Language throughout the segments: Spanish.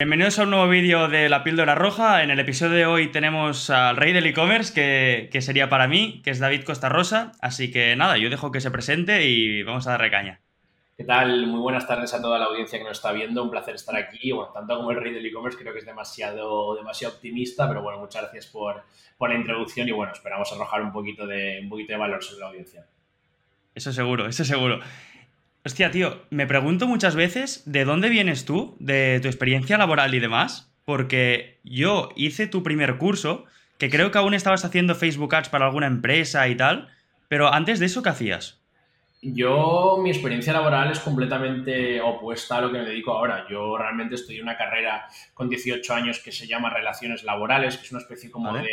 Bienvenidos a un nuevo vídeo de La Píldora Roja. En el episodio de hoy tenemos al rey del e-commerce, que, sería para mí, que es David Costa Rosa. Así que nada, yo dejo que se presente y vamos a darle caña. ¿Qué tal? Muy buenas tardes a toda la audiencia que nos está viendo. Un placer estar aquí. Bueno, tanto como el rey del e-commerce, creo que es demasiado, demasiado optimista, pero bueno, muchas gracias por, la introducción y bueno, esperamos arrojar un poquito, de, un poquito de valor sobre la audiencia. Eso seguro, eso seguro. Hostia, tío, me pregunto muchas veces de dónde vienes tú, de tu experiencia laboral y demás, porque yo hice tu primer curso, que creo que aún estabas haciendo Facebook Ads para alguna empresa y tal, pero antes de eso, ¿qué hacías? Yo, mi experiencia laboral es completamente opuesta a lo que me dedico ahora. Yo realmente estudié una carrera con 18 años que se llama Relaciones Laborales, que es una especie como de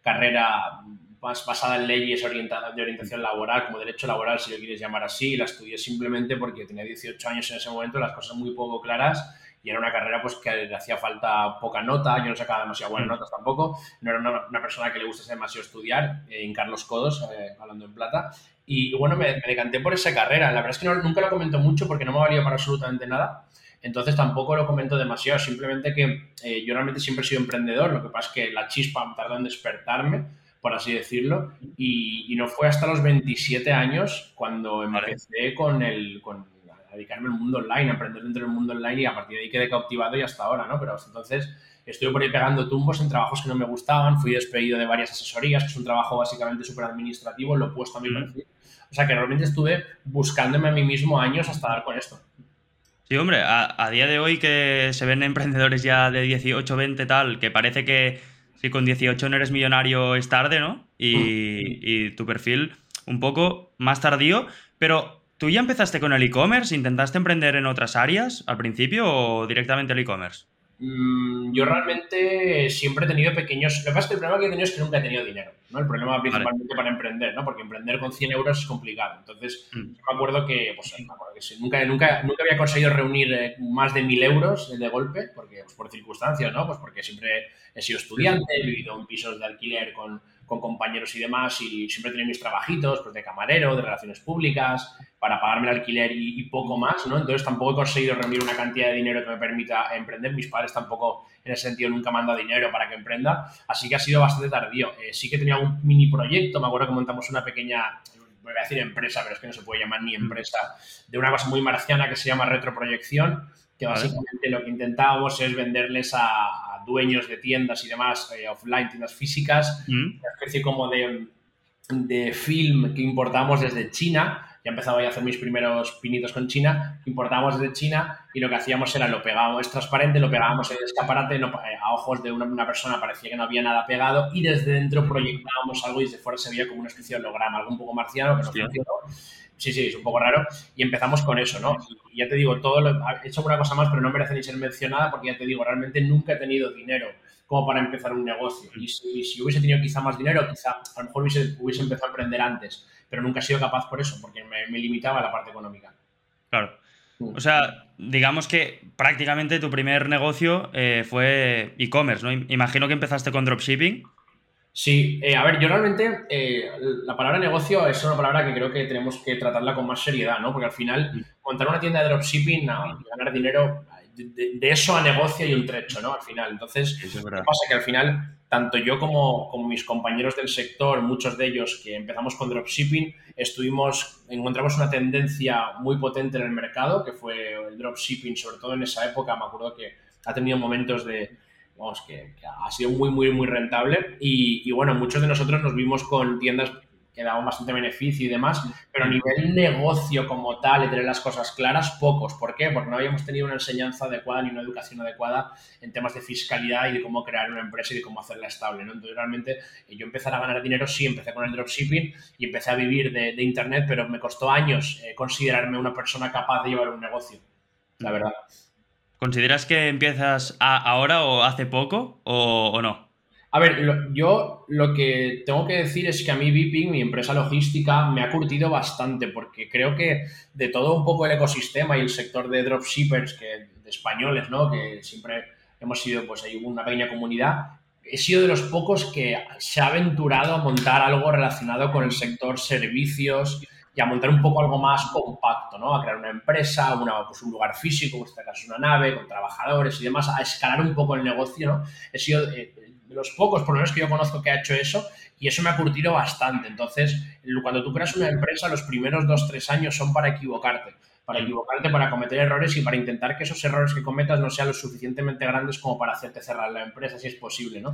carrera más basada en leyes de orientación laboral, como derecho laboral, si lo quieres llamar así. La estudié simplemente porque tenía 18 años en ese momento, las cosas muy poco claras y era una carrera pues que le hacía falta poca nota, yo no sacaba demasiado buenas mm. notas tampoco, no era una, persona que le gustase demasiado estudiar, eh, en Carlos Codos, eh, hablando en plata, y bueno, me, decanté por esa carrera. La verdad es que nunca lo comento mucho porque no me valía para absolutamente nada. Entonces tampoco lo comento demasiado, simplemente que eh, yo realmente siempre he sido emprendedor, lo que pasa es que la chispa me tardó en despertarme por así decirlo, y, no fue hasta los 27 años cuando empecé con el, con a dedicarme al mundo online, a aprender dentro del mundo online y a partir de ahí quedé cautivado y hasta ahora, ¿no? Pero hasta entonces estuve por ahí pegando tumbos en trabajos que no me gustaban, fui despedido de varias asesorías, que es un trabajo básicamente súper administrativo, lo he puesto a mi perfil. O sea que realmente estuve buscándome a mí mismo años hasta dar con esto. Sí, hombre, a, a día de hoy que se ven emprendedores ya de 18, 20 tal, que parece que si con 18 no eres millonario es tarde, ¿no? Y, mm. y tu perfil un poco más tardío, pero ¿tú ya empezaste con el e-commerce? ¿Intentaste emprender en otras áreas al principio o directamente el e-commerce? Mm, yo realmente siempre he tenido pequeños... Lo que pasa es que el problema que he tenido es que nunca he tenido dinero, ¿no? El problema principalmente para emprender, ¿no? Porque emprender con 100 euros es complicado. Entonces, mm. yo me acuerdo que, pues, nunca, nunca, nunca había conseguido reunir eh, más de 1.000 euros de golpe, porque, pues, por circunstancias, ¿no? Pues porque siempre he sido estudiante, he vivido en pisos de alquiler con con compañeros y demás y siempre tenía mis trabajitos pues de camarero, de relaciones públicas, para pagarme el alquiler y, poco más, ¿no? Entonces tampoco he conseguido reunir una cantidad de dinero que me permita emprender. Mis padres tampoco en ese sentido nunca me han dado dinero para que emprenda, así que ha sido bastante tardío. Eh, sí que tenía un mini proyecto, me acuerdo que montamos una pequeña voy a decir empresa, pero es que no se puede llamar ni empresa, de una cosa muy marciana que se llama retroproyección, que básicamente lo que intentábamos es venderles a, dueños de tiendas y demás eh, offline, tiendas físicas, mm. una especie como de, de film que importamos desde China, ya empezaba a hacer mis primeros pinitos con China, importábamos desde China y lo que hacíamos era lo pegábamos, es transparente, lo pegábamos en el escaparate, eh, a ojos de una, persona parecía que no había nada pegado y desde dentro proyectábamos algo y desde fuera se veía como una especie de holograma, algo un poco marciano que nos funcionó. Sí, sí, es un poco raro. Y empezamos con eso, ¿no? Y ya te digo, todo lo, he hecho una cosa más, pero no merece ni ser mencionada porque ya te digo, realmente nunca he tenido dinero como para empezar un negocio. Y si, hubiese tenido quizá más dinero, quizá a lo mejor hubiese, hubiese empezado a aprender antes, pero nunca he sido capaz por eso, porque me, limitaba a la parte económica. Claro. Mm. O sea, digamos que prácticamente tu primer negocio eh, fue e-commerce, ¿no? Imagino que empezaste con dropshipping. Sí, eh, a ver, yo realmente eh, la palabra negocio es una palabra que creo que tenemos que tratarla con más seriedad, ¿no? Porque al final, mm. montar una tienda de dropshipping, ganar dinero, de, eso a negocio hay un trecho, ¿no? Al final. Entonces, ¿qué pasa? Que al final, tanto yo como, como, mis compañeros del sector, muchos de ellos que empezamos con dropshipping, estuvimos, encontramos una tendencia muy potente en el mercado, que fue el dropshipping, sobre todo en esa época, me acuerdo que ha tenido momentos de vamos, que, ha sido muy, muy, muy rentable. Y, bueno, muchos de nosotros nos vimos con tiendas que daban bastante beneficio y demás, pero a nivel negocio como tal, y tener las cosas claras, pocos. ¿Por qué? Porque no habíamos tenido una enseñanza adecuada ni una educación adecuada en temas de fiscalidad y de cómo crear una empresa y de cómo hacerla estable. ¿no? Entonces, realmente, eh, yo empezar a ganar dinero, sí, empecé con el dropshipping y empecé a vivir de, Internet, pero me costó años eh, considerarme una persona capaz de llevar un negocio, la verdad. ¿Consideras que empiezas ahora o hace poco o, no? A ver, yo lo que tengo que decir es que a mí Viping, mi empresa logística, me ha curtido bastante porque creo que de todo un poco el ecosistema y el sector de dropshippers, que, de españoles, ¿no? Que siempre hemos sido, pues hay una pequeña comunidad, he sido de los pocos que se ha aventurado a montar algo relacionado con el sector servicios, y a montar un poco algo más compacto, ¿no? A crear una empresa, una, pues un lugar físico, en este caso una nave, con trabajadores y demás, a escalar un poco el negocio, ¿no? He sido eh, de los pocos, por lo menos que yo conozco, que ha hecho eso y eso me ha curtido bastante. Entonces, cuando tú creas una empresa, los primeros dos, tres años son para equivocarte para equivocarte, para cometer errores y para intentar que esos errores que cometas no sean lo suficientemente grandes como para hacerte cerrar la empresa, si es posible, ¿no?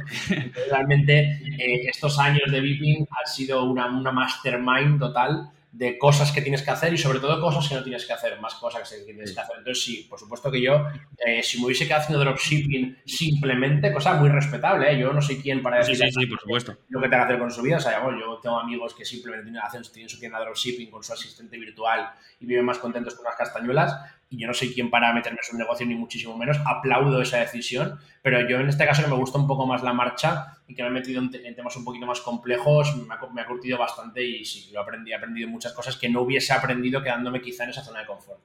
realmente eh, estos años de Viping han sido una, una mastermind total de cosas que tienes que hacer y sobre todo cosas que no tienes que hacer, más cosas que tienes que hacer. Entonces sí, por supuesto que yo, eh, si me hubiese quedado haciendo dropshipping simplemente, cosa muy respetable, ¿eh? yo no soy quien para decir sí, sí, por supuesto. lo que tenga que hacer con su vida. O sea, yo tengo amigos que simplemente hacen, tienen su tienda de dropshipping con su asistente virtual y viven más contentos con las castañuelas y yo no soy quien para meterme en su negocio ni muchísimo menos. Aplaudo esa decisión, pero yo en este caso que me gusta un poco más la marcha y que me he metido en, temas un poquito más complejos, me ha, me curtido bastante y sí, yo aprendí, he aprendido muchas cosas que no hubiese aprendido quedándome quizá en esa zona de confort.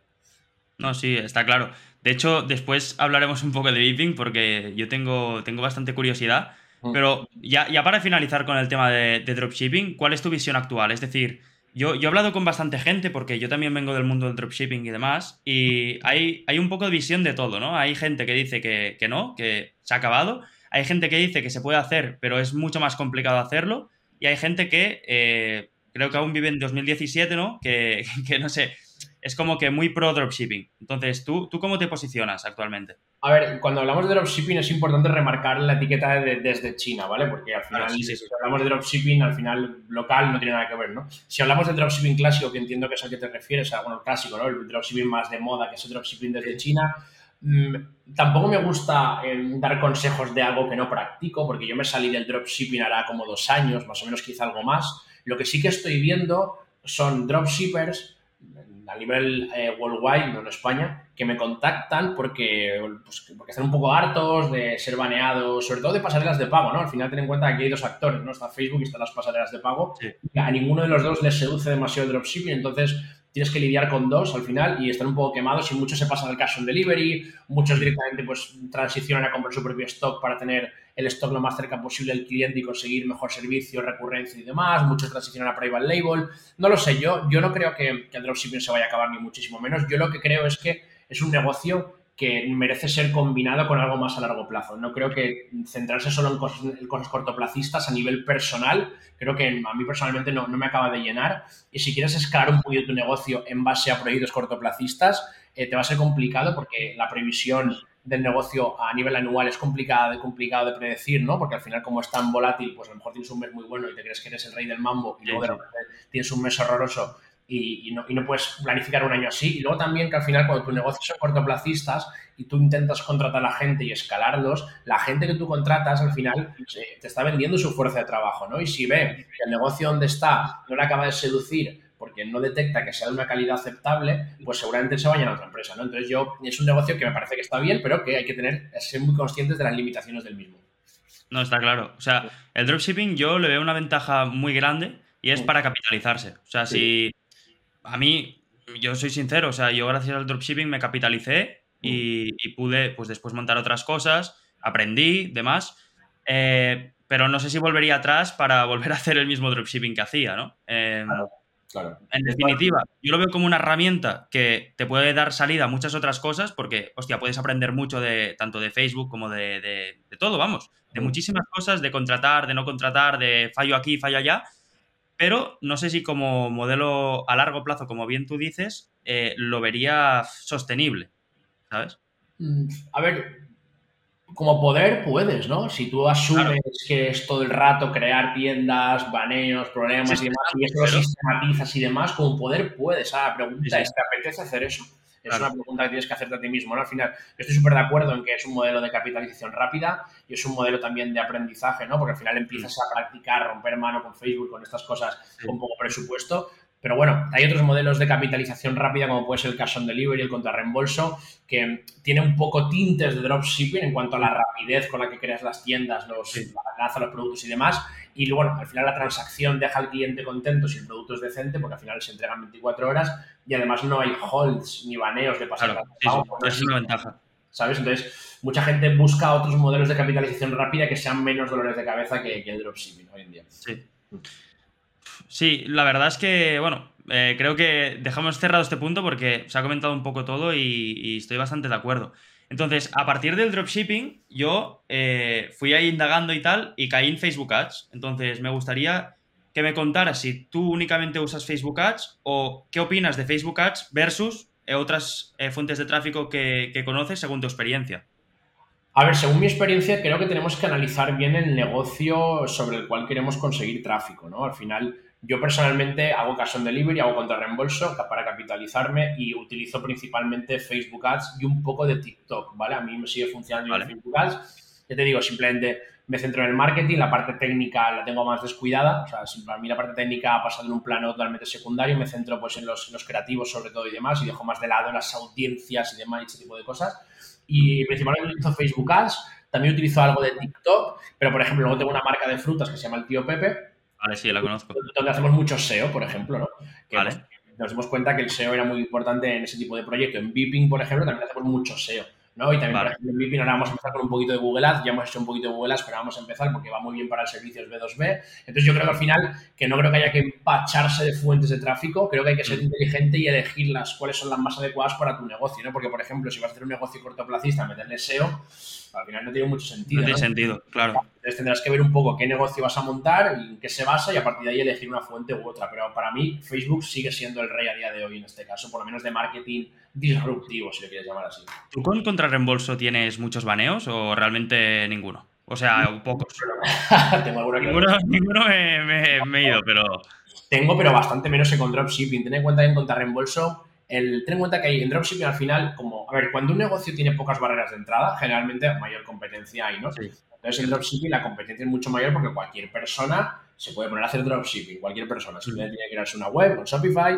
No, sí, está claro. De hecho, después hablaremos un poco de Viping porque yo tengo, tengo bastante curiosidad. Mm. Pero ya, ya para finalizar con el tema de, de dropshipping, ¿cuál es tu visión actual? Es decir, yo, he hablado con bastante gente porque yo también vengo del mundo del dropshipping y demás, y hay, hay un poco de visión de todo, ¿no? Hay gente que dice que, no, que se ha acabado, hay gente que dice que se puede hacer, pero es mucho más complicado hacerlo, y hay gente que eh, creo que aún vive en 2017, ¿no? Que, que no sé, es como que muy pro dropshipping. Entonces, ¿tú, ¿tú cómo te posicionas actualmente? A ver, cuando hablamos de dropshipping es importante remarcar la etiqueta de, desde China, ¿vale? Porque al final, si hablamos de dropshipping, al final local no tiene nada que ver, ¿no? Si hablamos de dropshipping clásico, que entiendo que es al que te refieres, a, bueno, clásico, ¿no? El dropshipping más de moda, que es el dropshipping desde China, mm, tampoco me gusta em, dar consejos de algo que no practico, porque yo me salí del dropshipping hará como dos años, más o menos quizá algo más. Lo que sí que estoy viendo son dropshippers a nivel eh, worldwide, no en España, que me contactan porque, pues, porque están un poco hartos de ser baneados, sobre todo de pasarelas de pago, ¿no? Al final ten en cuenta que aquí hay dos actores, ¿no? Está Facebook y están las pasarelas de pago. a ninguno de los dos les seduce demasiado el dropshipping, entonces tienes que lidiar con dos al final y están un poco quemados y muchos se pasan al cash on delivery, muchos directamente pues transicionan a comprar su propio stock para tener el stock lo más cerca posible del cliente y conseguir mejor servicio, recurrencia y demás, muchos transicionan a private label, no lo sé, yo, yo no creo que, que el dropshipping se vaya a acabar ni muchísimo menos, yo lo que creo es que es un negocio que merece ser combinado con algo más a largo plazo. No creo que centrarse solo en cosas, cortoplacistas a nivel personal, creo que a mí personalmente no, me acaba de llenar. Y si quieres escalar un poquito tu negocio en base a proyectos cortoplacistas, eh, te va a ser complicado porque la previsión del negocio a nivel anual es complicada, complicado de predecir, ¿no? Porque al final, como es tan volátil, pues a lo mejor tienes un mes muy bueno y te crees que eres el rey del mambo y luego de repente tienes un mes horroroso y, no, puedes planificar un año así. Y luego también que al final cuando tu negocio son cortoplacistas y tú intentas contratar a la gente y escalarlos, la gente que tú contratas al final te está vendiendo su fuerza de trabajo, ¿no? Y si ve que el negocio donde está no le acaba de seducir porque no detecta que sea de una calidad aceptable, pues seguramente se vayan a otra empresa, ¿no? Entonces yo, es un negocio que me parece que está bien, pero que hay que tener, ser muy conscientes de las limitaciones del mismo. No, está claro. O sea, el dropshipping yo le veo una ventaja muy grande y es para capitalizarse. O sea, si a mí, yo soy sincero, o sea, yo gracias al dropshipping me capitalicé y, pude, pues después montar otras cosas, aprendí, demás. Eh, pero no sé si volvería atrás para volver a hacer el mismo dropshipping que hacía, ¿no? Em, claro, En definitiva, yo lo veo como una herramienta que te puede dar salida a muchas otras cosas porque, hostia, puedes aprender mucho de tanto de Facebook como de, de todo, vamos, de muchísimas cosas, de contratar, de no contratar, de fallo aquí, fallo allá pero no sé si como modelo a largo plazo, como bien tú dices, eh, lo vería sostenible, ¿sabes? Mm, a ver, como poder puedes, ¿no? Si tú asumes que es todo el rato crear tiendas, baneos, problemas y demás, y esto lo sistematizas y demás, como poder puedes. Ah, la pregunta es, ¿te apetece hacer eso? Es una pregunta que tienes que hacerte a ti mismo. ¿no? Al final, estoy súper de acuerdo en que es un modelo de capitalización rápida y es un modelo también de aprendizaje, ¿no? Porque al final empiezas a practicar, romper mano con Facebook, con estas cosas con poco presupuesto. Pero bueno, hay otros modelos de capitalización rápida, como puede ser el cash on delivery, el contrarreembolso, que tiene un poco tintes de dropshipping en cuanto a la rapidez con la que creas las tiendas, los, la los productos y demás. Y luego, al final la transacción deja al cliente contento si el producto es decente, porque al final se entregan 24 horas y además no hay holds ni baneos de pasar es una ventaja. ¿Sabes? Entonces, mucha gente busca otros modelos de capitalización rápida que sean menos dolores de cabeza que, que el dropshipping hoy en día. Sí. Sí, la verdad es que, bueno, eh, creo que dejamos cerrado este punto porque se ha comentado un poco todo y, estoy bastante de acuerdo. Entonces, a partir del dropshipping, yo eh, fui ahí indagando y tal y caí en Facebook Ads. Entonces, me gustaría que me contaras si tú únicamente usas Facebook Ads o qué opinas de Facebook Ads versus eh, otras fuentes de tráfico que conoces según tu experiencia. A ver, según mi experiencia, creo que tenemos que analizar bien el negocio sobre el cual queremos conseguir tráfico, ¿no? Al final, yo personalmente hago cash on delivery, hago contra reembolso para capitalizarme y utilizo principalmente Facebook Ads y un poco de TikTok, ¿vale? A mí me sigue funcionando vale. Facebook Ads. Ya te digo, simplemente me centro en el marketing, la parte técnica la tengo más descuidada, o sea, para mí la parte técnica ha pasado en un plano totalmente secundario, me centro pues en los, los creativos sobre todo y demás y dejo más de lado las audiencias y demás y ese tipo de cosas. Y principalmente utilizo Facebook Ads, también utilizo algo de TikTok, pero por ejemplo luego tengo una marca de frutas que se llama El Tío Pepe, Vale, sí, la conozco. Donde hacemos mucho SEO, por ejemplo, ¿no? vale. Nos dimos cuenta que el SEO era muy importante en ese tipo de proyecto. En Beeping, por ejemplo, también hacemos mucho SEO. ¿no? Y también, por ejemplo, en Beeping ahora vamos a empezar con un poquito de Google Ads, ya hemos hecho un poquito de Google Ads, pero vamos a empezar porque va muy bien para el servicio B2B. Entonces yo creo que al final, que no creo que haya que empacharse de fuentes de tráfico, creo que hay que ser mm. inteligente y elegir las cuáles son las más adecuadas para tu negocio, ¿no? Porque, por ejemplo, si vas a hacer un negocio cortoplacista, meterle SEO, al final no tiene mucho sentido. No tiene sentido, claro. Entonces tendrás que ver un poco qué negocio vas a montar y en qué se basa y a partir de ahí elegir una fuente u otra. Pero para mí Facebook sigue siendo el rey a día de hoy en este caso, por lo menos de marketing disruptivo, si lo quieres llamar así. ¿Tú con contrarreembolso tienes muchos baneos o realmente ninguno? O sea, pocos. Tengo alguna Ninguno, ninguno me, me, he ido, pero... Tengo, pero bastante menos en con dropshipping. Ten en cuenta que en contrarreembolso el, ten en cuenta que hay en dropshipping al final, como, a ver, cuando un negocio tiene pocas barreras de entrada, generalmente mayor competencia hay, ¿no? Entonces en dropshipping la competencia es mucho mayor porque cualquier persona se puede poner a hacer dropshipping, cualquier persona. Simplemente tiene que crearse una web con Shopify,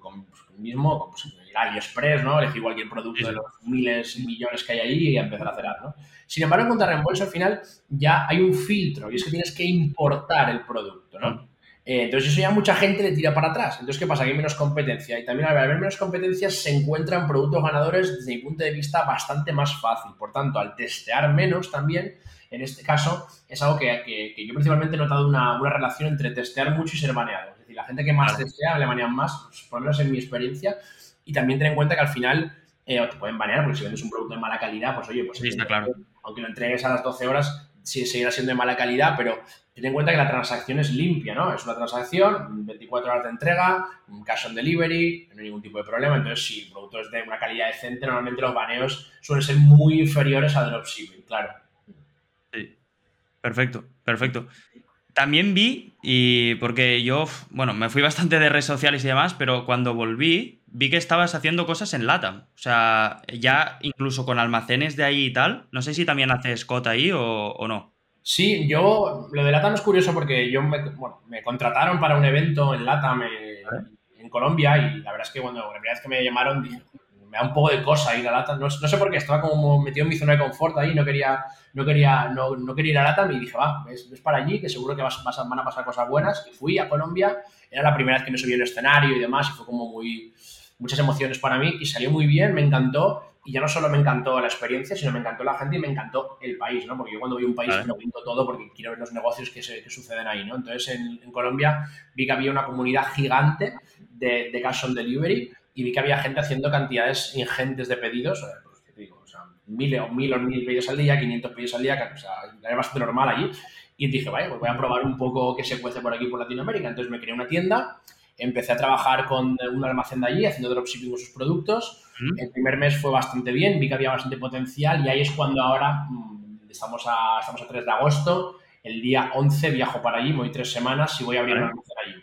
con pues, mismo, pues, AliExpress, ¿no? Elegir cualquier producto de los miles y millones que hay ahí y empezar a hacer ¿no? Sin embargo, en reembolso al final ya hay un filtro y es que tienes que importar el producto, ¿no? Eh, entonces eso ya mucha gente le tira para atrás. Entonces, ¿qué pasa? Que hay menos competencia. Y también al haber menos competencia se encuentran productos ganadores desde mi punto de vista bastante más fácil. Por tanto, al testear menos también, en este caso, es algo que, yo principalmente he notado una, relación entre testear mucho y ser baneado. Es decir, la gente que más testea le banean más, pues, por lo menos en mi experiencia. Y también ten en cuenta que al final eh, te pueden banear porque si vendes un producto de mala calidad, pues oye, pues claro. aunque lo entregues a las 12 horas, sí, seguirá siendo de mala calidad, pero ten en cuenta que la transacción es limpia, ¿no? Es una transacción, 24 horas de entrega, un cash on delivery, no hay ningún tipo de problema. Entonces, si el producto es de una calidad decente, normalmente los baneos suelen ser muy inferiores a dropshipping, claro. Sí. Perfecto, perfecto. También vi, y porque yo, bueno, me fui bastante de redes sociales y demás, pero cuando volví, vi que estabas haciendo cosas en LATAM. O sea, ya incluso con almacenes de ahí y tal. No sé si también haces cota ahí o no. Sí, yo, lo de LATAM es curioso porque yo me, bueno, me contrataron para un evento en LATAM eh, en Colombia y la verdad es que cuando la primera vez que me llamaron me da un poco de cosa ir a LATAM, no, no, sé por qué, estaba como metido en mi zona de confort ahí, no quería, no quería, no, no quería ir a LATAM y dije, va, ves, para allí que seguro que vas, vas van a pasar cosas buenas y fui a Colombia, era la primera vez que me subí en el escenario y demás y fue como muy, muchas emociones para mí y salió muy bien, me encantó y ya no solo me encantó la experiencia, sino me encantó la gente y me encantó el país, ¿no? Porque yo cuando voy a un país lo pinto todo porque quiero ver los negocios que, se, que suceden ahí, ¿no? Entonces en, Colombia vi que había una comunidad gigante de, de cash on delivery y vi que había gente haciendo cantidades ingentes de pedidos, pues, ¿qué digo? O sea, mil o mil o mil pedidos al día, 500 pedidos al día, o sea, era bastante normal allí. Y dije, vaya, pues voy a probar un poco qué se cuece por aquí, por Latinoamérica. Entonces me creé una tienda Empecé a trabajar con un almacén de allí, haciendo dropshipping con sus productos. El primer mes fue bastante bien, vi que había bastante potencial y ahí es cuando ahora mm, estamos a, estamos a 3 de agosto. El día 11 viajo para allí, voy tres semanas y voy a abrir un almacén allí. Voy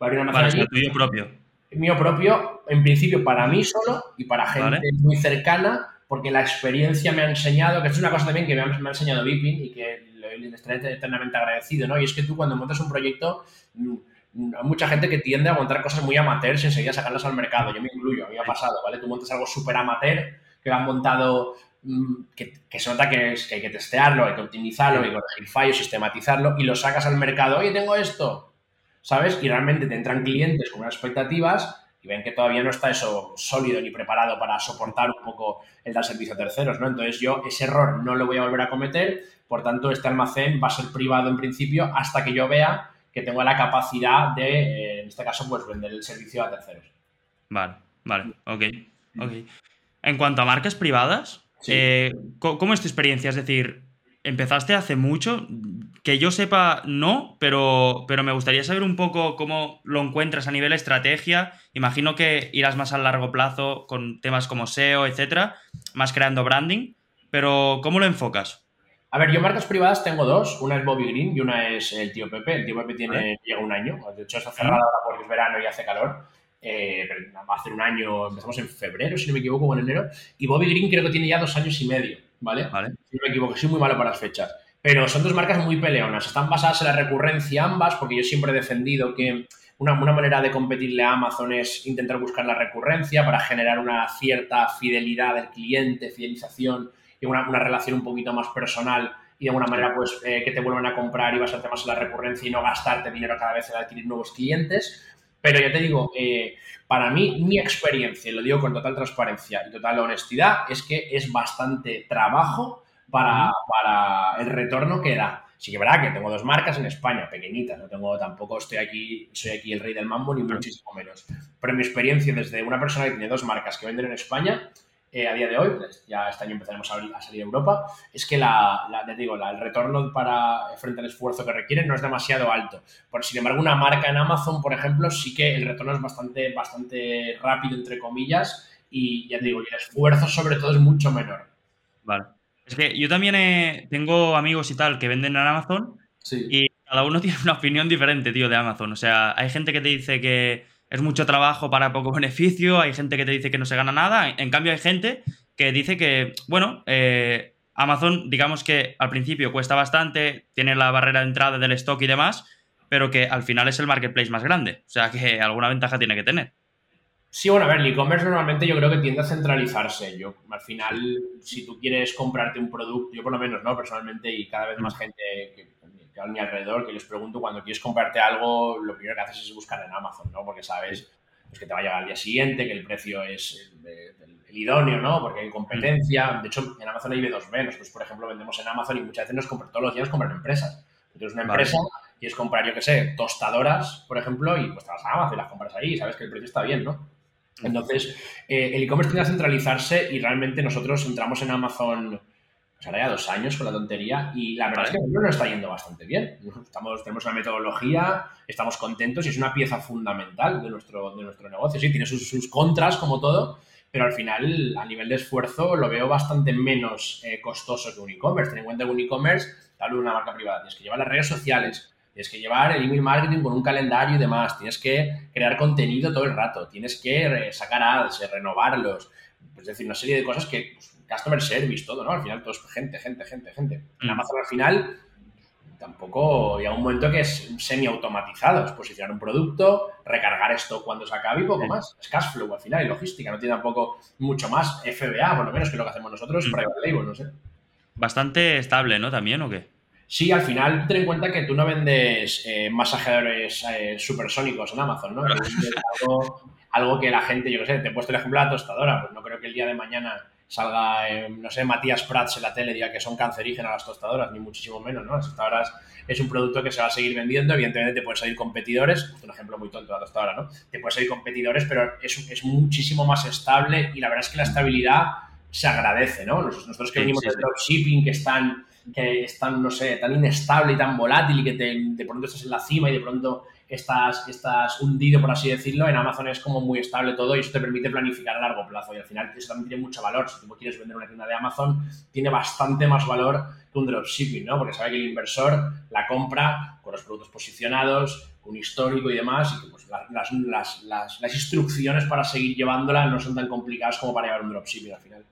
a abrir un almacén allí. tuyo propio. Mío propio, en principio para mí solo y para gente muy cercana, porque la experiencia me ha enseñado, que es una cosa también que me ha, me ha enseñado Vipin y que le estaré eternamente agradecido, ¿no? Y es que tú cuando montas un proyecto mm, hay mucha gente que tiende a montar cosas muy amateurs y enseguida sacarlas al mercado. Yo me incluyo, a mí me ha pasado, ¿vale? Tú montas algo súper amateur que lo han montado, mm, que, se nota que, es, que hay que testearlo, hay que optimizarlo, hay que corregir fallos, sistematizarlo y lo sacas al mercado. Oye, tengo esto, ¿sabes? Y realmente te entran clientes con unas expectativas y ven que todavía no está eso sólido ni preparado para soportar un poco el dar servicio a terceros, ¿no? Entonces yo ese error no lo voy a volver a cometer, por tanto este almacén va a ser privado en principio hasta que yo vea que tengo la capacidad de, eh, en este caso, pues vender el servicio a terceros. Vale, vale, ok. okay. En cuanto a marcas privadas, eh, ¿cómo es tu experiencia? Es decir, ¿empezaste hace mucho? Que yo sepa, no, pero, pero me gustaría saber un poco cómo lo encuentras a nivel estrategia. Imagino que irás más a largo plazo con temas como SEO, etcétera, más creando branding, pero ¿cómo lo enfocas? A ver, yo marcas privadas tengo dos, una es Bobby Green y una es el tío Pepe. El tío Pepe tiene, llega un año, de hecho está cerrada ahora porque es verano y hace calor. Eh, va a hacer un año, empezamos en febrero, si no me equivoco, o en enero, y Bobby Green creo que tiene ya dos años y medio, ¿vale? vale. Si no me equivoco, soy muy malo para las fechas. Pero son dos marcas muy peleonas. Están basadas en la recurrencia ambas, porque yo siempre he defendido que una, una, manera de competirle a Amazon es intentar buscar la recurrencia para generar una cierta fidelidad del cliente, fidelización una, una relación un poquito más personal y de alguna manera pues eh, que te vuelvan a comprar y basarte más en la recurrencia y no gastarte dinero cada vez en adquirir nuevos clientes. Pero ya te digo, eh, para mí, mi experiencia, y lo digo con total transparencia y total honestidad, es que es bastante trabajo para, para el retorno que da. Sí que verdad que tengo dos marcas en España, pequeñitas, no tengo tampoco estoy aquí, soy aquí el rey del mambo, ni muchísimo menos. Pero mi experiencia desde una persona que tiene dos marcas que venden en España, eh, a día de hoy, pues, ya este año empezaremos a, a salir a Europa, es que la, la digo, la, el retorno para, frente al esfuerzo que requieren no es demasiado alto. Por, sin embargo, una marca en Amazon, por ejemplo, sí que el retorno es bastante, bastante rápido, entre comillas, y ya te digo, y el esfuerzo sobre todo es mucho menor. Vale. Es que yo también tengo amigos y tal que venden en Amazon y cada uno tiene una opinión diferente, tío, de Amazon. O sea, hay gente que te dice que es mucho trabajo para poco beneficio, hay gente que te dice que no se gana nada, en cambio hay gente que dice que, bueno, eh, Amazon, digamos que al principio cuesta bastante, tiene la barrera de entrada del stock y demás, pero que al final es el marketplace más grande, o sea que alguna ventaja tiene que tener. Sí, bueno, a ver, el e-commerce normalmente yo creo que tiende a centralizarse. Yo, al final, si tú quieres comprarte un producto, yo por lo menos, ¿no? Personalmente, y cada vez más gente que, que a mi alrededor, que les pregunto, cuando quieres comprarte algo, lo primero que haces es buscar en Amazon, ¿no? Porque sabes pues, que te va a llegar al día siguiente, que el precio es el, el, idóneo, ¿no? Porque hay competencia. De hecho, en Amazon hay B2B. Nosotros, por ejemplo, vendemos en Amazon y muchas veces nos compran, todos los días compran empresas. Entonces, una empresa, vale. quieres comprar, yo qué sé, tostadoras, por ejemplo, y pues te vas a Amazon y las compras ahí, sabes que el precio está bien, ¿no? Entonces, eh, el e-commerce tiende a centralizarse y realmente nosotros entramos en Amazon, pues ahora ya dos años con la tontería y la verdad es que nos está yendo bastante bien. Estamos, tenemos una metodología, estamos contentos y es una pieza fundamental de nuestro, de nuestro negocio. Sí, tiene sus, sus contras como todo, pero al final a nivel de esfuerzo lo veo bastante menos eh, costoso que un e-commerce. Ten en cuenta que un e-commerce, tal vez una marca privada, tienes que llevar las redes sociales, tienes que llevar el email marketing con un calendario y demás, tienes que crear contenido todo el rato, tienes que sacar ads, renovarlos, es decir, una serie de cosas que, pues, customer service, todo, ¿no? Al final todo es gente, gente, gente, gente. En Amazon al final tampoco llega un momento que es semi-automatizado, es posicionar un producto, recargar esto cuando se acabe y poco más. Es cash flow al final y logística, no tiene tampoco mucho más FBA, por lo menos que lo que hacemos nosotros, mm. private label, no sé. Bastante estable, ¿no? También, ¿o qué? Sí, al final ten en cuenta que tú no vendes eh, masajeadores eh, supersónicos en Amazon, ¿no? algo, algo, que la gente, yo qué sé, te he puesto el ejemplo de la tostadora, pues no creo que el día de mañana salga, eh, no sé, Matías Prats en la tele y diga que son cancerígenas las tostadoras, ni muchísimo menos, ¿no? Las tostadoras es un producto que se va a seguir vendiendo, evidentemente te pueden salir competidores, un ejemplo muy tonto de la tostadora, ¿no? Te pueden salir competidores, pero es, es muchísimo más estable y la verdad es que la estabilidad se agradece, ¿no? Nosotros que sí, venimos sí, del dropshipping, que están que es tan, no sé, tan inestable y tan volátil y que te, de pronto estás en la cima y de pronto estás, estás hundido, por así decirlo, en Amazon es como muy estable todo y eso te permite planificar a largo plazo y al final eso también tiene mucho valor. Si tú quieres vender una tienda de Amazon, tiene bastante más valor que un dropshipping, ¿no? Porque sabe que el inversor la compra con los productos posicionados, un histórico y demás, y que pues, las, las, las, las, instrucciones para seguir llevándola no son tan complicadas como para llevar un dropshipping al final.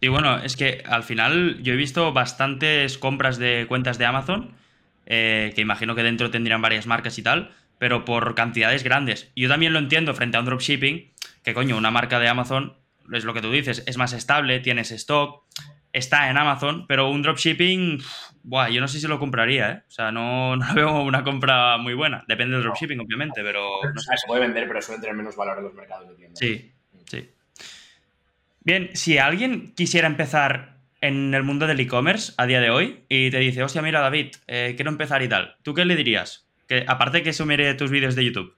Y bueno, es que al final yo he visto bastantes compras de cuentas de Amazon, eh, que imagino que dentro tendrían varias marcas y tal, pero por cantidades grandes. Yo también lo entiendo frente a un dropshipping, que coño, una marca de Amazon, es lo que tú dices, es más estable, tienes stock, está en Amazon, pero un dropshipping, buah, yo no sé si lo compraría, ¿eh? O sea, no, no veo una compra muy buena. Depende del dropshipping, obviamente, pero... No sé. Se puede vender, pero suele tener menos valor en los mercados de tiendas. Sí, sí. Bien, si alguien quisiera empezar en el mundo del e-commerce a día de hoy y te dice, hostia, mira, David, eh, quiero empezar y tal, ¿tú qué le dirías? Que, aparte que sumiere tus vídeos de YouTube.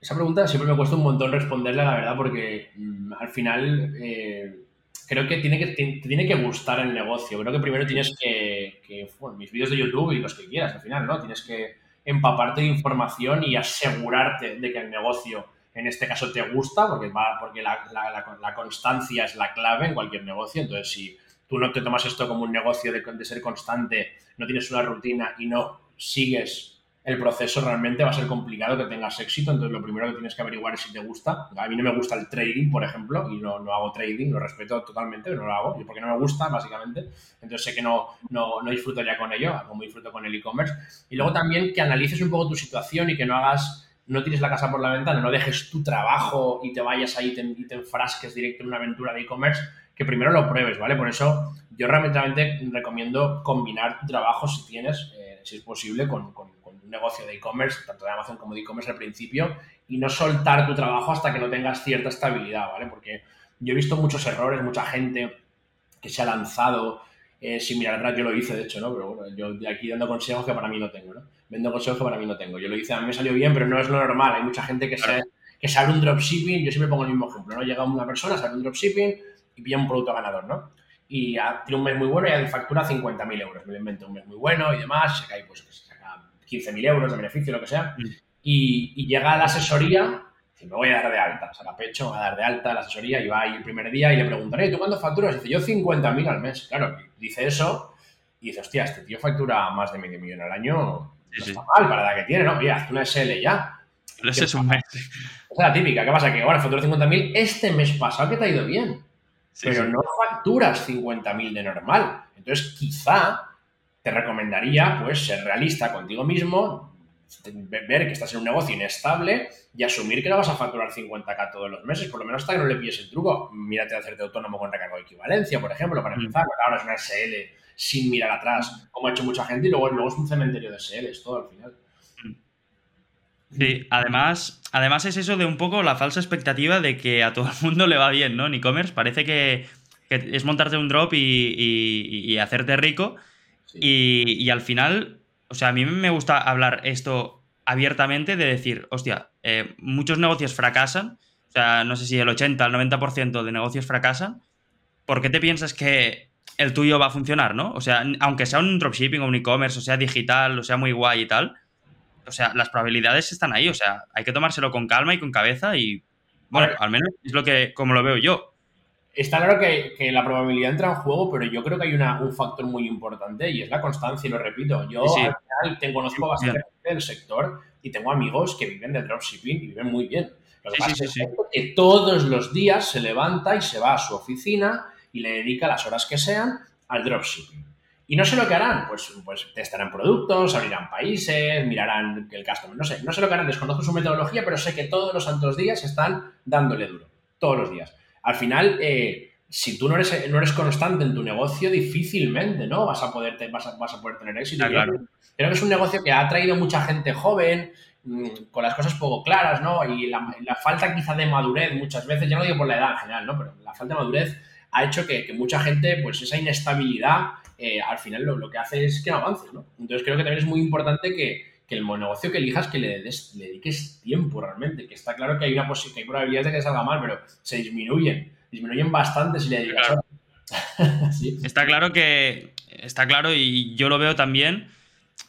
Esa pregunta siempre me cuesta un montón responderla, la verdad, porque mm, al final eh, creo que tiene que, te, tiene que gustar el negocio. Creo que primero tienes que, bueno, mis vídeos de YouTube y los que quieras, al final, ¿no? Tienes que empaparte de información y asegurarte de que el negocio, en este caso, te gusta, porque, va, porque la, la, constancia es la clave en cualquier negocio. Entonces, si tú no te tomas esto como un negocio de, de ser constante, no tienes una rutina y no sigues el proceso realmente va a ser complicado que tengas éxito. Entonces, lo primero que tienes que averiguar es si te gusta. A mí no me gusta el trading, por ejemplo, y no, no hago trading, lo respeto totalmente, pero no lo hago, porque no me gusta, básicamente. Entonces, sé que no, no, no disfruto ya con ello, como disfruto con el e-commerce. Y luego también que analices un poco tu situación y que no hagas no tires la casa por la ventana, no dejes tu trabajo y te vayas ahí y te enfrasques directo en una aventura de e-commerce, que primero lo pruebes, ¿vale? Por eso yo realmente, recomiendo combinar tu trabajo si tienes, eh, si es posible, con negocio de e-commerce, tanto de Amazon como de e-commerce al principio, y no soltar tu trabajo hasta que no tengas cierta estabilidad, ¿vale? Porque yo he visto muchos errores, mucha gente que se ha lanzado eh, sin mirar atrás, yo lo hice, de hecho, ¿no? Pero bueno, yo aquí dando consejos que para mí no tengo, ¿no? Vendo consejos que para mí no tengo. Yo lo hice, a mí me salió bien, pero no es lo normal. Hay mucha gente que, se, que se abre un dropshipping, yo siempre pongo el mismo ejemplo, ¿no? Llega una persona, se abre un dropshipping y pilla un producto ganador, ¿no? Y tiene un mes muy bueno y factura 50.000 euros. Me lo invento un mes muy bueno y demás, se cae, pues, 15.000 euros de beneficio, lo que sea, mm. y, llega a la asesoría, y me voy a dar de alta, saca pecho, me voy a dar de alta a la asesoría y va ahí el primer día y le preguntaré, ¿tú cuándo facturas? dice, yo 50.000 al mes. Claro, dice eso y dice, hostia, este tío factura más de medio millón al año, no está mal para la que tiene, ¿no? Haz una SL ya. Pero ese es un mes. O sea, la típica, ¿qué pasa? Que ahora factura 50.000, este mes pasado que te ha ido bien, pero no facturas 50.000 de normal. Entonces, quizá te recomendaría pues ser realista contigo mismo, ver que estás en un negocio inestable y asumir que no vas a facturar 50k todos los meses, por lo menos hasta que no le pilles el truco. Mírate a hacerte autónomo con recargo de equivalencia, por ejemplo, para mm. empezar. Ahora es una SL sin mirar atrás, como ha hecho mucha gente, y luego, luego es un cementerio de SLs, todo al final. Sí, además, además es eso de un poco la falsa expectativa de que a todo el mundo le va bien, ¿no? En e-commerce parece que, es montarte un drop y hacerte rico, y, al final, o sea, a mí me gusta hablar esto abiertamente de decir, hostia, eh, muchos negocios fracasan, o sea, no sé si el 80, el 90% de negocios fracasan, ¿por qué te piensas que el tuyo va a funcionar, no? O sea, aunque sea un dropshipping o un e-commerce, o sea digital, o sea muy guay y tal, o sea, las probabilidades están ahí, o sea, hay que tomárselo con calma y con cabeza y, bueno, al menos es lo que, como lo veo yo. Está claro que, la probabilidad entra en juego, pero yo creo que hay un factor muy importante y es la constancia, y lo repito. Yo al final tengo, conozco bastante del sector y tengo amigos que viven de dropshipping y viven muy bien. Lo que pasa es que todos los días se levanta y se va a su oficina y le dedica las horas que sean al dropshipping. Y no sé lo que harán, pues, pues testarán productos, abrirán países, mirarán el customer, no sé, no sé lo que harán, desconozco su metodología, pero sé que todos los santos días están dándole duro, todos los días al final, eh, si tú no eres, no eres constante en tu negocio, difícilmente ¿no? vas, a poder vas, a, poder tener éxito. Creo que es un negocio que ha traído mucha gente joven, mm, con las cosas poco claras, ¿no? Y la, falta quizá de madurez muchas veces, ya no digo por la edad en general, ¿no? Pero la falta de madurez ha hecho que, mucha gente, pues esa inestabilidad, eh, al final lo, que hace es que no avance, ¿no? Entonces creo que también es muy importante que, que el negocio que elijas que le, dediques tiempo realmente, que está claro que hay una que hay probabilidades de que salga mal, pero se disminuyen, disminuyen bastante si le dedicas Está claro que, está claro y yo lo veo también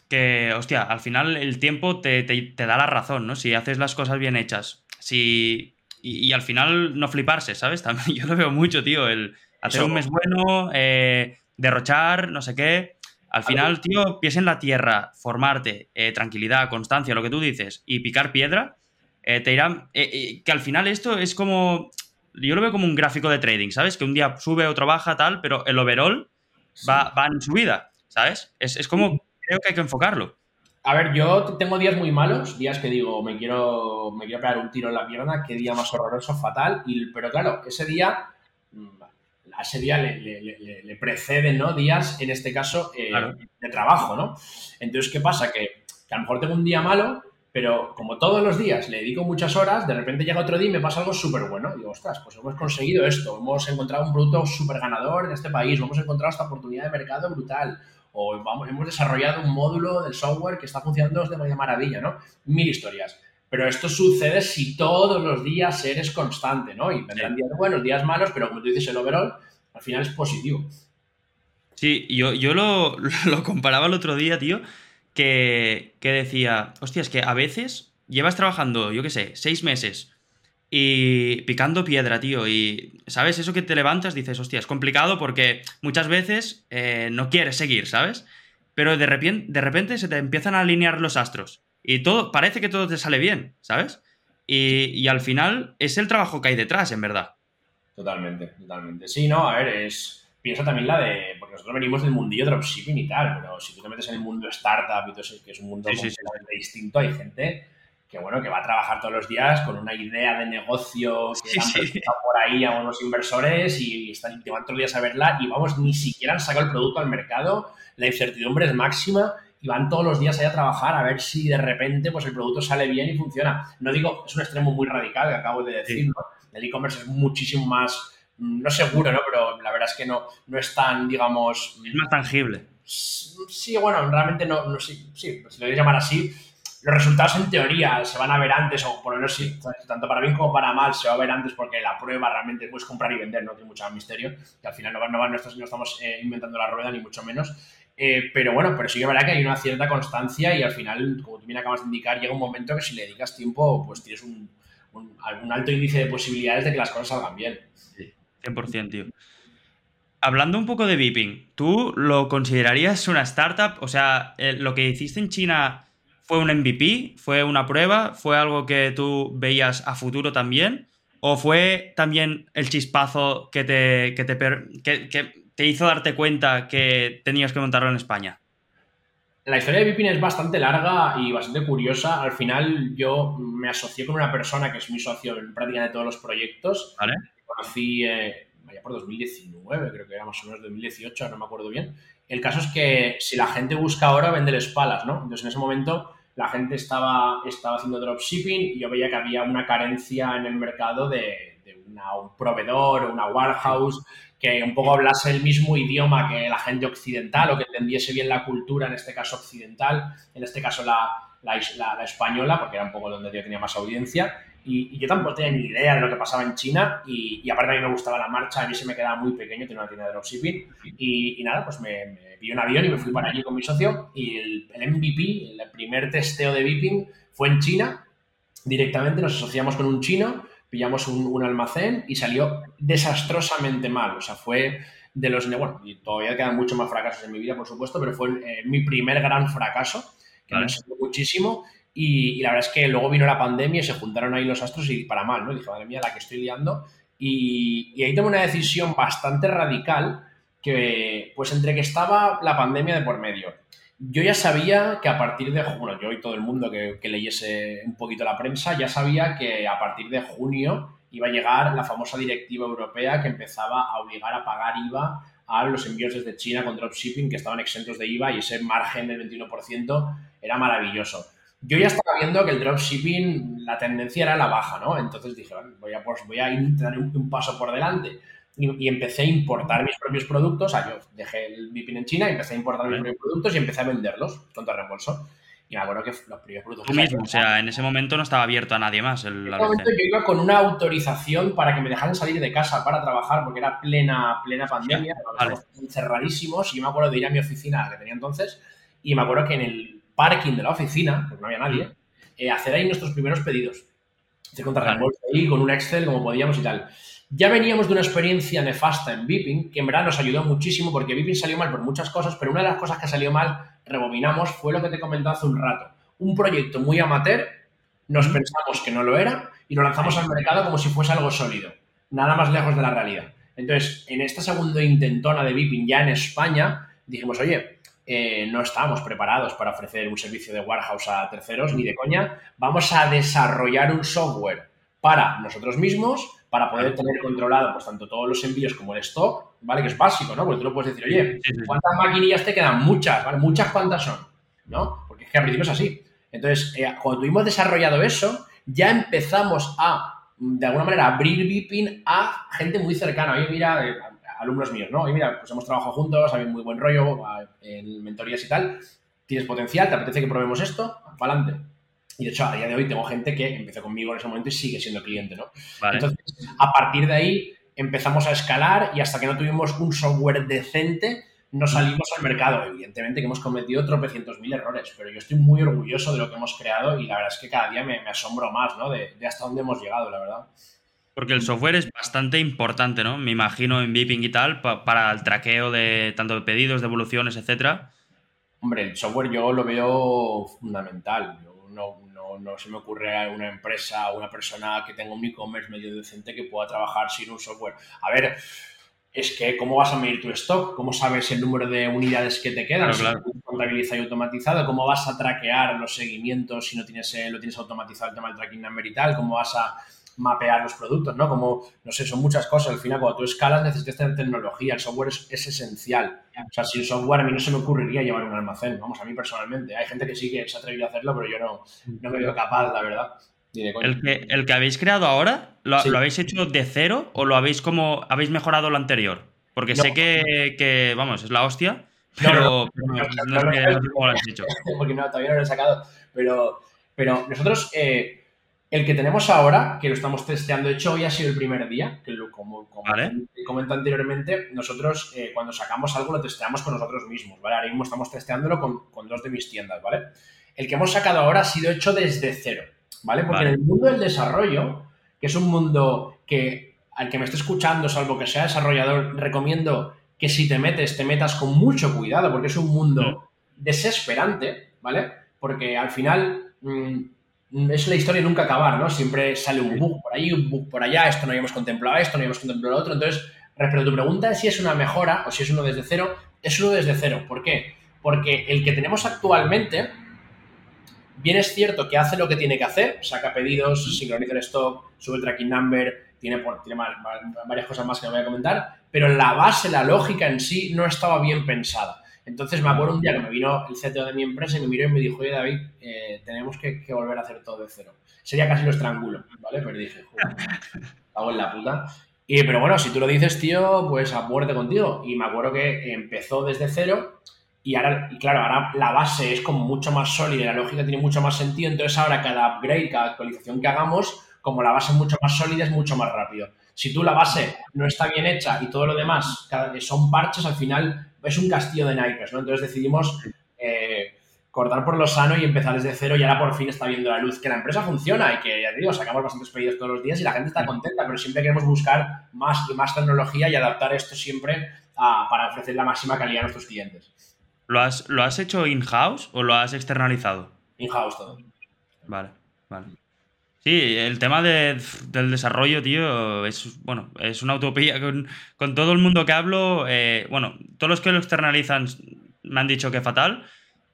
que, hostia, al final el tiempo te, da la razón, ¿no? Si haces las cosas bien hechas, si... Y, al final no fliparse, ¿sabes? También yo lo veo mucho, tío, el hacer un mes bueno, eh, derrochar, no sé qué. Al final, tío, pies en la tierra, formarte, eh, tranquilidad, constancia, lo que tú dices, y picar piedra, eh, te irán. Eh, que al final esto es como. Yo lo veo como un gráfico de trading, ¿sabes? Que un día sube, otro baja, tal, pero el overall va, va, en subida, ¿sabes? Es, como. Creo que hay que enfocarlo. A ver, yo tengo días muy malos, días que digo, me quiero, me quiero pegar un tiro en la pierna, qué día más horroroso, fatal, y, pero claro, ese día a ese día le, preceden ¿no? días, en este caso, eh, de trabajo, ¿no? Entonces, ¿qué pasa? Que, a lo mejor tengo un día malo, pero como todos los días le dedico muchas horas, de repente llega otro día y me pasa algo súper bueno. Digo, ostras, pues hemos conseguido esto, hemos encontrado un producto súper ganador en este país, hemos encontrado esta oportunidad de mercado brutal, o vamos, hemos desarrollado un módulo del software que está funcionando de maravilla, ¿no? Mil historias. Pero esto sucede si todos los días eres constante, ¿no? Y vendrán días buenos, días malos, pero como tú dices, el overall al final es positivo. Sí, yo, yo lo, lo comparaba el otro día, tío, que, que decía, hostia, es que a veces llevas trabajando, yo qué sé, seis meses y picando piedra, tío. Y, ¿sabes? Eso que te levantas, dices, hostia, es complicado porque muchas veces eh, no quieres seguir, ¿sabes? Pero de repente, de repente se te empiezan a alinear los astros. Y todo, parece que todo te sale bien, ¿sabes? Y, al final es el trabajo que hay detrás, en verdad. Totalmente, totalmente. Sí, no, a ver, es. Piensa también la de. Porque nosotros venimos del mundillo dropshipping y tal, pero si tú te metes en el mundo startup y todo eso, que es un mundo completamente distinto, hay gente que bueno, que va a trabajar todos los días con una idea de negocio que han por ahí a unos inversores y están te van todos los días a verla y vamos, ni siquiera han sacado el producto al mercado, la incertidumbre es máxima y van todos los días ahí a trabajar a ver si de repente pues el producto sale bien y funciona. No digo, es un extremo muy radical que acabo de decir, ¿no? El e-commerce es muchísimo más, no seguro, ¿no? Pero la verdad es que no, no es tan, digamos... Es más tangible. Sí, bueno, realmente no, no sí, sí, si lo queréis llamar así, los resultados en teoría se van a ver antes, o por lo menos sí, tanto para bien como para mal se va a ver antes porque la prueba realmente puedes comprar y vender, no tiene mucho misterio, que al final no, no, no estamos eh, inventando la rueda ni mucho menos. Eh, pero bueno, pero sí que es verdad que hay una cierta constancia y al final, como tú bien acabas de indicar, llega un momento que si le dedicas tiempo, pues tienes un, un, alto índice de posibilidades de que las cosas salgan bien. Sí, 100%, tío. Hablando un poco de Viping, ¿tú lo considerarías una startup? O sea, eh, lo que hiciste en China ¿Fue un MVP? ¿Fue una prueba? ¿Fue algo que tú veías a futuro también? ¿O fue también el chispazo que te, que te, que, te hizo darte cuenta que tenías que montarlo en España? La historia de Vipin es bastante larga y bastante curiosa. Al final yo me asocié con una persona que es mi socio en prácticamente todos los proyectos. ¿Vale? Conocí, eh, vaya por 2019, creo que era más o menos 2018, no me acuerdo bien. El caso es que si la gente busca ahora, vende palas, ¿no? Entonces en ese momento la gente estaba, estaba haciendo dropshipping y yo veía que había una carencia en el mercado de, un proveedor o una warehouse que un poco hablase el mismo idioma que la gente occidental o que entendiese bien la cultura, en este caso occidental, en este caso la, la, española, porque era un poco donde yo tenía más audiencia. Y, yo tampoco tenía ni idea de lo que pasaba en China y, aparte a mí me gustaba la marcha, a mí se me quedaba muy pequeño, tenía una tienda de dropshipping y, y nada, pues me, me, vi un avión y me fui para allí con mi socio y el, el MVP, el primer testeo de Viping fue en China, directamente nos asociamos con un chino, pillamos un, almacén y salió desastrosamente mal, o sea, fue de los, bueno, y todavía quedan muchos más fracasos en mi vida, por supuesto, pero fue eh, mi primer gran fracaso, que me enseñó muchísimo y, la verdad es que luego vino la pandemia y se juntaron ahí los astros y para mal, ¿no? Y dije, madre mía, la que estoy liando. Y, ahí tomé una decisión bastante radical que, pues entre que estaba la pandemia de por medio, yo ya sabía que a partir de, bueno, yo y todo el mundo que, que, leyese un poquito la prensa, ya sabía que a partir de junio iba a llegar la famosa directiva europea que empezaba a obligar a pagar IVA a los envíos desde China con dropshipping que estaban exentos de IVA y ese margen del 21% era maravilloso yo ya estaba viendo que el dropshipping, la tendencia era la baja, ¿no? Entonces dije, bueno, voy a, pues, voy a dar un, paso por delante. Y, empecé a importar mis propios productos. O sea, yo dejé el VIPIN en China, empecé a importar mis propios productos y empecé a venderlos contra reembolso. Y me acuerdo que los primeros productos... Tú mismo, o sea, en ese momento no estaba abierto a nadie más el En ese momento yo iba con una autorización para que me dejaran salir de casa para trabajar, porque era plena, plena pandemia, vale. encerradísimos. Y yo me acuerdo de ir a mi oficina que tenía entonces, y me acuerdo que en el parking de la oficina, porque no había nadie, eh, hacer ahí nuestros primeros pedidos. Hacer contra ahí con un Excel como podíamos y tal. Ya veníamos de una experiencia nefasta en Viping, que en verdad nos ayudó muchísimo porque Viping salió mal por muchas cosas, pero una de las cosas que salió mal, rebobinamos, fue lo que te comenté hace un rato. Un proyecto muy amateur, nos pensamos que no lo era y lo lanzamos al mercado como si fuese algo sólido. Nada más lejos de la realidad. Entonces, en esta segunda intentona de Viping ya en España, dijimos, oye, eh, no estábamos preparados para ofrecer un servicio de warehouse a terceros, ni de coña. Vamos a desarrollar un software para nosotros mismos, para poder tener controlado pues, tanto todos los envíos como el stock, ¿vale? Que es básico, ¿no? Porque tú no puedes decir, oye, ¿cuántas maquinillas te quedan? Muchas, ¿vale? Muchas cuántas son, ¿no? Porque es que al principio es así. Entonces, eh, cuando tuvimos desarrollado eso, ya empezamos a, de alguna manera, abrir VIPing a gente muy cercana. Oye, mira, eh, alumnos míos, ¿no? Y mira, pues hemos trabajado juntos, hay muy buen rollo en mentorías y tal, tienes potencial, te apetece que probemos esto, para adelante. Y de hecho, a día de hoy tengo gente que empezó conmigo en ese momento y sigue siendo cliente, ¿no? Entonces, a partir de ahí empezamos a escalar y hasta que no tuvimos un software decente, no salimos al mercado. Evidentemente que hemos cometido tropecientos mil errores, pero yo estoy muy orgulloso de lo que hemos creado y la verdad es que cada día me, asombro más, ¿no? De, hasta dónde hemos llegado, la verdad. Porque el software es bastante importante, ¿no? Me imagino en Beeping y tal, para el traqueo de tanto de pedidos, devoluciones, etcétera. Hombre, el software yo lo veo fundamental. no, no, no, se me ocurre una empresa o una persona que tenga un e-commerce medio decente que pueda trabajar sin un software. A ver, es que cómo vas a medir tu stock, cómo sabes el número de unidades que te quedan, si lo contabiliza y automatizado, cómo vas a traquear los seguimientos si no tienes, eh, lo tienes automatizado el tema del tracking number y tal, cómo vas a mapear los productos, ¿no? Como, no sé, son muchas cosas. Al final, cuando tú escalas, necesitas tener tecnología. El software es, esencial. O sea, sin software a mí no se me ocurriría llevar un almacén. Vamos, a mí personalmente. Hay gente que sí que se ha atrevido a hacerlo, pero yo no, no me veo capaz, la verdad. ¿El que, ¿El que habéis creado ahora, ¿lo, habéis hecho de cero o lo habéis como habéis mejorado lo anterior? Porque sé que, vamos, es la hostia, pero no, sé cómo lo has hecho. Porque no, todavía no lo he sacado. Pero, pero nosotros, eh, el que tenemos ahora, que lo estamos testeando, de hecho hoy ha sido el primer día, que lo, como, como comenté anteriormente, nosotros eh, cuando sacamos algo lo testeamos con nosotros mismos, ¿vale? Ahora mismo estamos testeándolo con, con dos de mis tiendas, ¿vale? El que hemos sacado ahora ha sido hecho desde cero. ¿vale? Porque en el mundo del desarrollo, que es un mundo que al que me esté escuchando, salvo que sea desarrollador, recomiendo que si te metes, te metas con mucho cuidado, porque es un mundo mm. desesperante, ¿vale? Porque al final mm, es la historia nunca acabar, ¿no? Siempre sale un bug por ahí, un bug por allá, esto no habíamos contemplado esto, no habíamos contemplado lo otro. Entonces, respecto a tu pregunta si es una mejora o si es uno desde cero, es uno desde cero. ¿Por qué? Porque el que tenemos actualmente Bien es cierto que hace lo que tiene que hacer, saca pedidos, sincroniza el stock, sube el tracking number, tiene, varias cosas más que no voy a comentar, pero la base, la lógica en sí no estaba bien pensada. Entonces me acuerdo un día que me vino el CTO de mi empresa y me miró y me dijo, oye David, eh, tenemos que, volver a hacer todo de cero. Sería casi lo estrangulo, ¿vale? Pero dije, hago en la puta. Y, pero bueno, si tú lo dices, tío, pues a muerte contigo. Y me acuerdo que empezó desde cero y ahora, claro, ahora la base es como mucho más sólida, la lógica tiene mucho más sentido, entonces ahora cada upgrade, cada actualización que hagamos, como la base es mucho más sólida, es mucho más rápido. Si tú la base no está bien hecha y todo lo demás son parches, al final es un castillo de naipes, ¿no? Entonces decidimos eh, cortar por lo sano y empezar desde cero y ahora por fin está viendo la luz. Que la empresa funciona y que, ya te digo, sacamos bastantes pedidos todos los días y la gente está contenta, pero siempre queremos buscar más y más tecnología y adaptar esto siempre para ofrecer la máxima calidad a nuestros clientes. ¿Lo has, ¿Lo has hecho in-house o lo has externalizado? In-house todo. Vale, vale. Sí, el tema del desarrollo, tío, es, bueno, es una utopía. Con, todo el mundo que hablo, eh, bueno, todos los que lo externalizan me han dicho que fatal.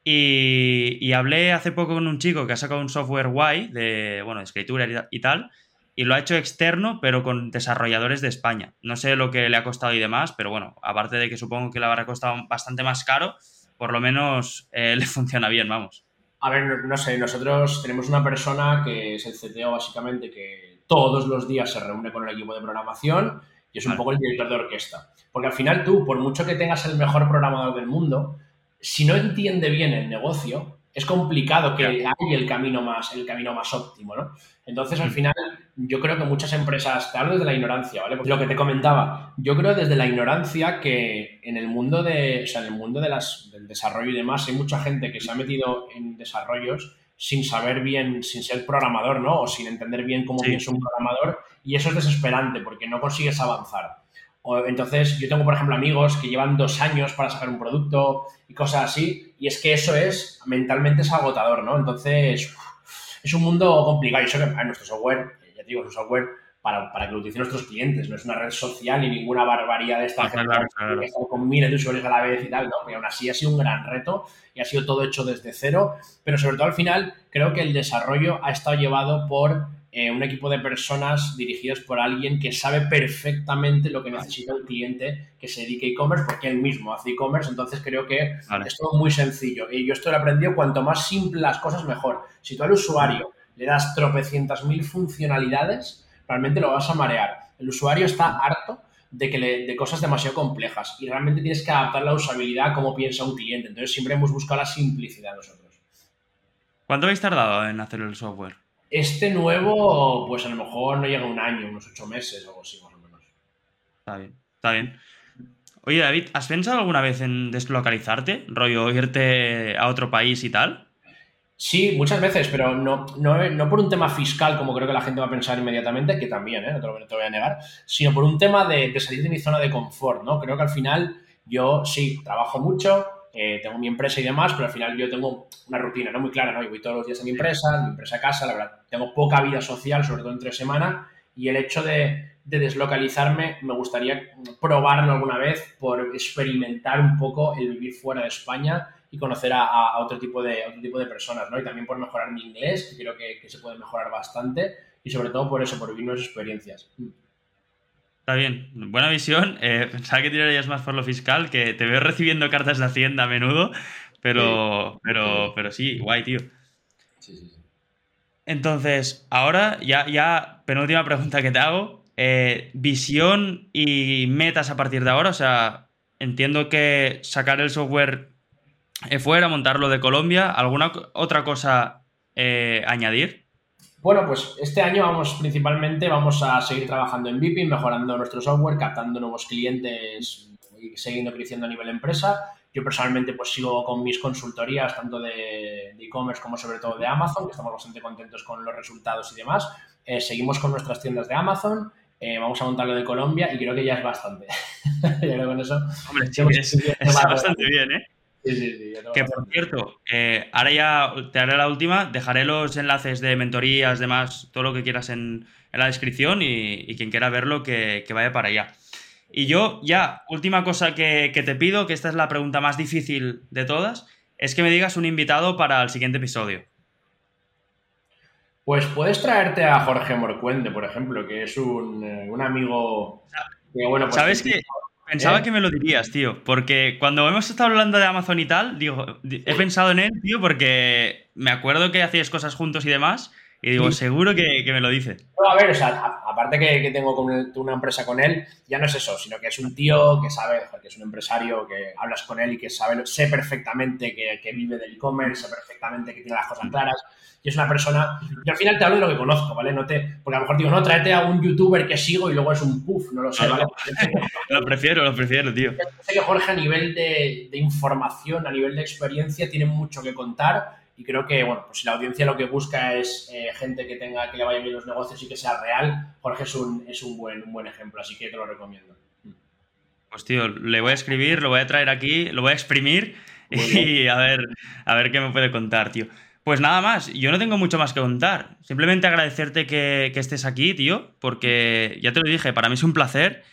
Y, y, hablé hace poco con un chico que ha sacado un software guay de, bueno, escritura y tal, y lo ha hecho externo, pero con desarrolladores de España. No sé lo que le ha costado y demás, pero bueno, aparte de que supongo que le habrá costado bastante más caro, por lo menos eh, le funciona bien, vamos. A ver, no, sé, nosotros tenemos una persona que es el CTO básicamente, que todos los días se reúne con el equipo de programación y es un poco el director de orquesta. Porque al final tú, por mucho que tengas el mejor programador del mundo, si no entiende bien el negocio, es complicado que haya el camino más, el camino más óptimo, ¿no? Entonces, al mm. final, yo creo que muchas empresas, te hablo desde la ignorancia, ¿vale? Lo que te comentaba, yo creo desde la ignorancia que en el mundo de, o sea, en el mundo de las, del desarrollo y demás, hay mucha gente que se ha metido en desarrollos sin saber bien, sin ser programador, ¿no? O sin entender bien cómo piensa un programador, y eso es desesperante porque no consigues avanzar. O, entonces, yo tengo, por ejemplo, amigos que llevan dos años para sacar un producto y cosas así, y es que eso es, mentalmente es agotador, ¿no? Entonces, es un mundo complicado. Y eso que nuestro software, ya te digo, es un software para, para, que lo utilicen nuestros clientes, no es una red social ni ninguna barbaridad de esta ah, gente que está con miles de usuarios a la vez y tal, ¿no? Porque aún así ha sido un gran reto y ha sido todo hecho desde cero, pero sobre todo al final creo que el desarrollo ha estado llevado por eh, un equipo de personas dirigidos por alguien que sabe perfectamente lo que necesita un cliente que se dedique a e-commerce, porque él mismo hace e-commerce, entonces creo que es todo muy sencillo. Y yo esto lo he aprendido, cuanto más simple las cosas, mejor. Si tú al usuario le das tropecientas mil funcionalidades, realmente lo vas a marear. El usuario está harto de, que de cosas demasiado complejas y realmente tienes que adaptar la usabilidad a cómo piensa un cliente. Entonces siempre hemos buscado la simplicidad nosotros. ¿Cuánto habéis tardado en hacer el software? Este nuevo, pues a lo mejor no llega un año, unos ocho meses o algo así más o menos. Está bien, está bien. Oye, David, ¿has pensado alguna vez en deslocalizarte? Rollo, irte a otro país y tal. Sí, muchas veces, pero no, no, por un tema fiscal, como creo que la gente va a pensar inmediatamente, que también, ¿eh? no, te lo, voy a negar, sino por un tema de, salir de mi zona de confort, ¿no? Creo que al final yo sí, trabajo mucho, eh, tengo mi empresa y demás, pero al final yo tengo una rutina no muy clara, ¿no? Yo voy todos los días a mi empresa, mi empresa a casa, la verdad, tengo poca vida social, sobre todo entre semana, y el hecho de, de deslocalizarme me gustaría probarlo alguna vez por experimentar un poco el vivir fuera de España y conocer a, otro, tipo de, otro tipo de personas, ¿no? Y también por mejorar mi inglés, que creo que, se puede mejorar bastante, y sobre todo por eso, por vivir nuevas experiencias. Está bien, buena visión. Eh, pensaba que tirarías más por lo fiscal, que te veo recibiendo cartas de Hacienda a menudo, pero sí, pero, pero sí, guay, tío. Sí, sí, sí. Entonces, ahora ya, ya, penúltima pregunta que te hago. Eh, visión y metas a partir de ahora. O sea, entiendo que sacar el software eh, fuera, montarlo de Colombia. ¿Alguna otra cosa eh, añadir? Bueno, pues este año vamos principalmente vamos a seguir trabajando en VIP, mejorando nuestro software, captando nuevos clientes y siguiendo creciendo a nivel empresa. Yo personalmente pues sigo con mis consultorías tanto de e-commerce como sobre todo de Amazon, que estamos bastante contentos con los resultados y demás. Eh, seguimos con nuestras tiendas de Amazon, vamos a montarlo de Colombia y creo que ya es bastante. Yo creo que con eso... Hombre, es bastante bien, ¿eh? Que por cierto, eh, ahora ya te haré la última, dejaré los enlaces de mentorías, demás, todo lo que quieras en, la descripción y, quien quiera verlo que, vaya para allá. Y yo ya, última cosa que, te pido, que esta es la pregunta más difícil de todas, es que me digas un invitado para el siguiente episodio. Pues puedes traerte a Jorge Morcuende, por ejemplo, que es un, eh, amigo... bueno, pues ¿Sabes que Pensaba ¿Eh? que me lo dirías, tío, porque cuando hemos estado hablando de Amazon y tal, digo, he pensado en él, tío, porque me acuerdo que hacías cosas juntos y demás, y digo, seguro que, me lo dice. a ver, o sea, aparte que, tengo una empresa con él, ya no es eso, sino que es un tío que sabe, que es un empresario, que hablas con él y que sabe, sé perfectamente que, que vive del e-commerce, sé perfectamente que tiene las cosas claras, y es una persona. Yo al final te hablo de lo que conozco, ¿vale? No te, porque a lo mejor digo, no, tráete a un youtuber que sigo y luego es un puff, no lo sé, ¿vale? lo prefiero, lo prefiero, tío. Sé que Jorge, a nivel de, información, a nivel de experiencia, tiene mucho que contar. Y creo que, bueno, pues si la audiencia lo que busca es eh, gente que tenga, que le vaya bien los negocios y que sea real, Jorge es un, es un, buen, un buen ejemplo, así que te lo recomiendo. Pues tío, le voy a escribir, lo voy a traer aquí, lo voy a exprimir y a ver, a ver qué me puede contar, tío. Pues nada más, yo no tengo mucho más que contar. Simplemente agradecerte que, estés aquí, tío, porque ya te lo dije, para mí es un placer.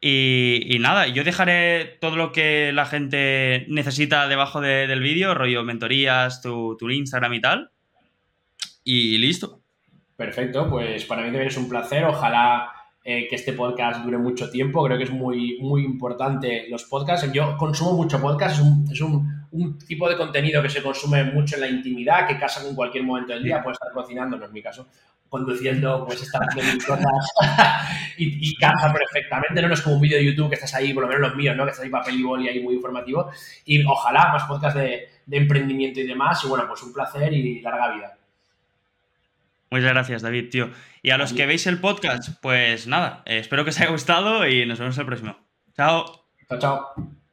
Y, nada, yo dejaré todo lo que la gente necesita debajo del vídeo, rollo mentorías, tu, Instagram y tal. Y listo. Perfecto, pues para mí también es un placer. Ojalá eh, que este podcast dure mucho tiempo. Creo que es muy, muy importante los podcasts. Yo consumo mucho podcast, es, un, un, tipo de contenido que se consume mucho en la intimidad, que casa en cualquier momento del día, puede estar cocinando, no es mi caso, conduciendo, pues estar haciendo cosas y, y casa perfectamente. No, es como un vídeo de YouTube que estás ahí, por lo menos los míos, ¿no? que estás ahí papel y boli ahí muy informativo. Y ojalá más podcasts de, de emprendimiento y demás. Y bueno, pues un placer y larga vida. Muchas gracias, David, tío. Y a los que veis el podcast, pues nada, eh, espero que os haya gustado y nos vemos el próximo. Chao. Chao, chao.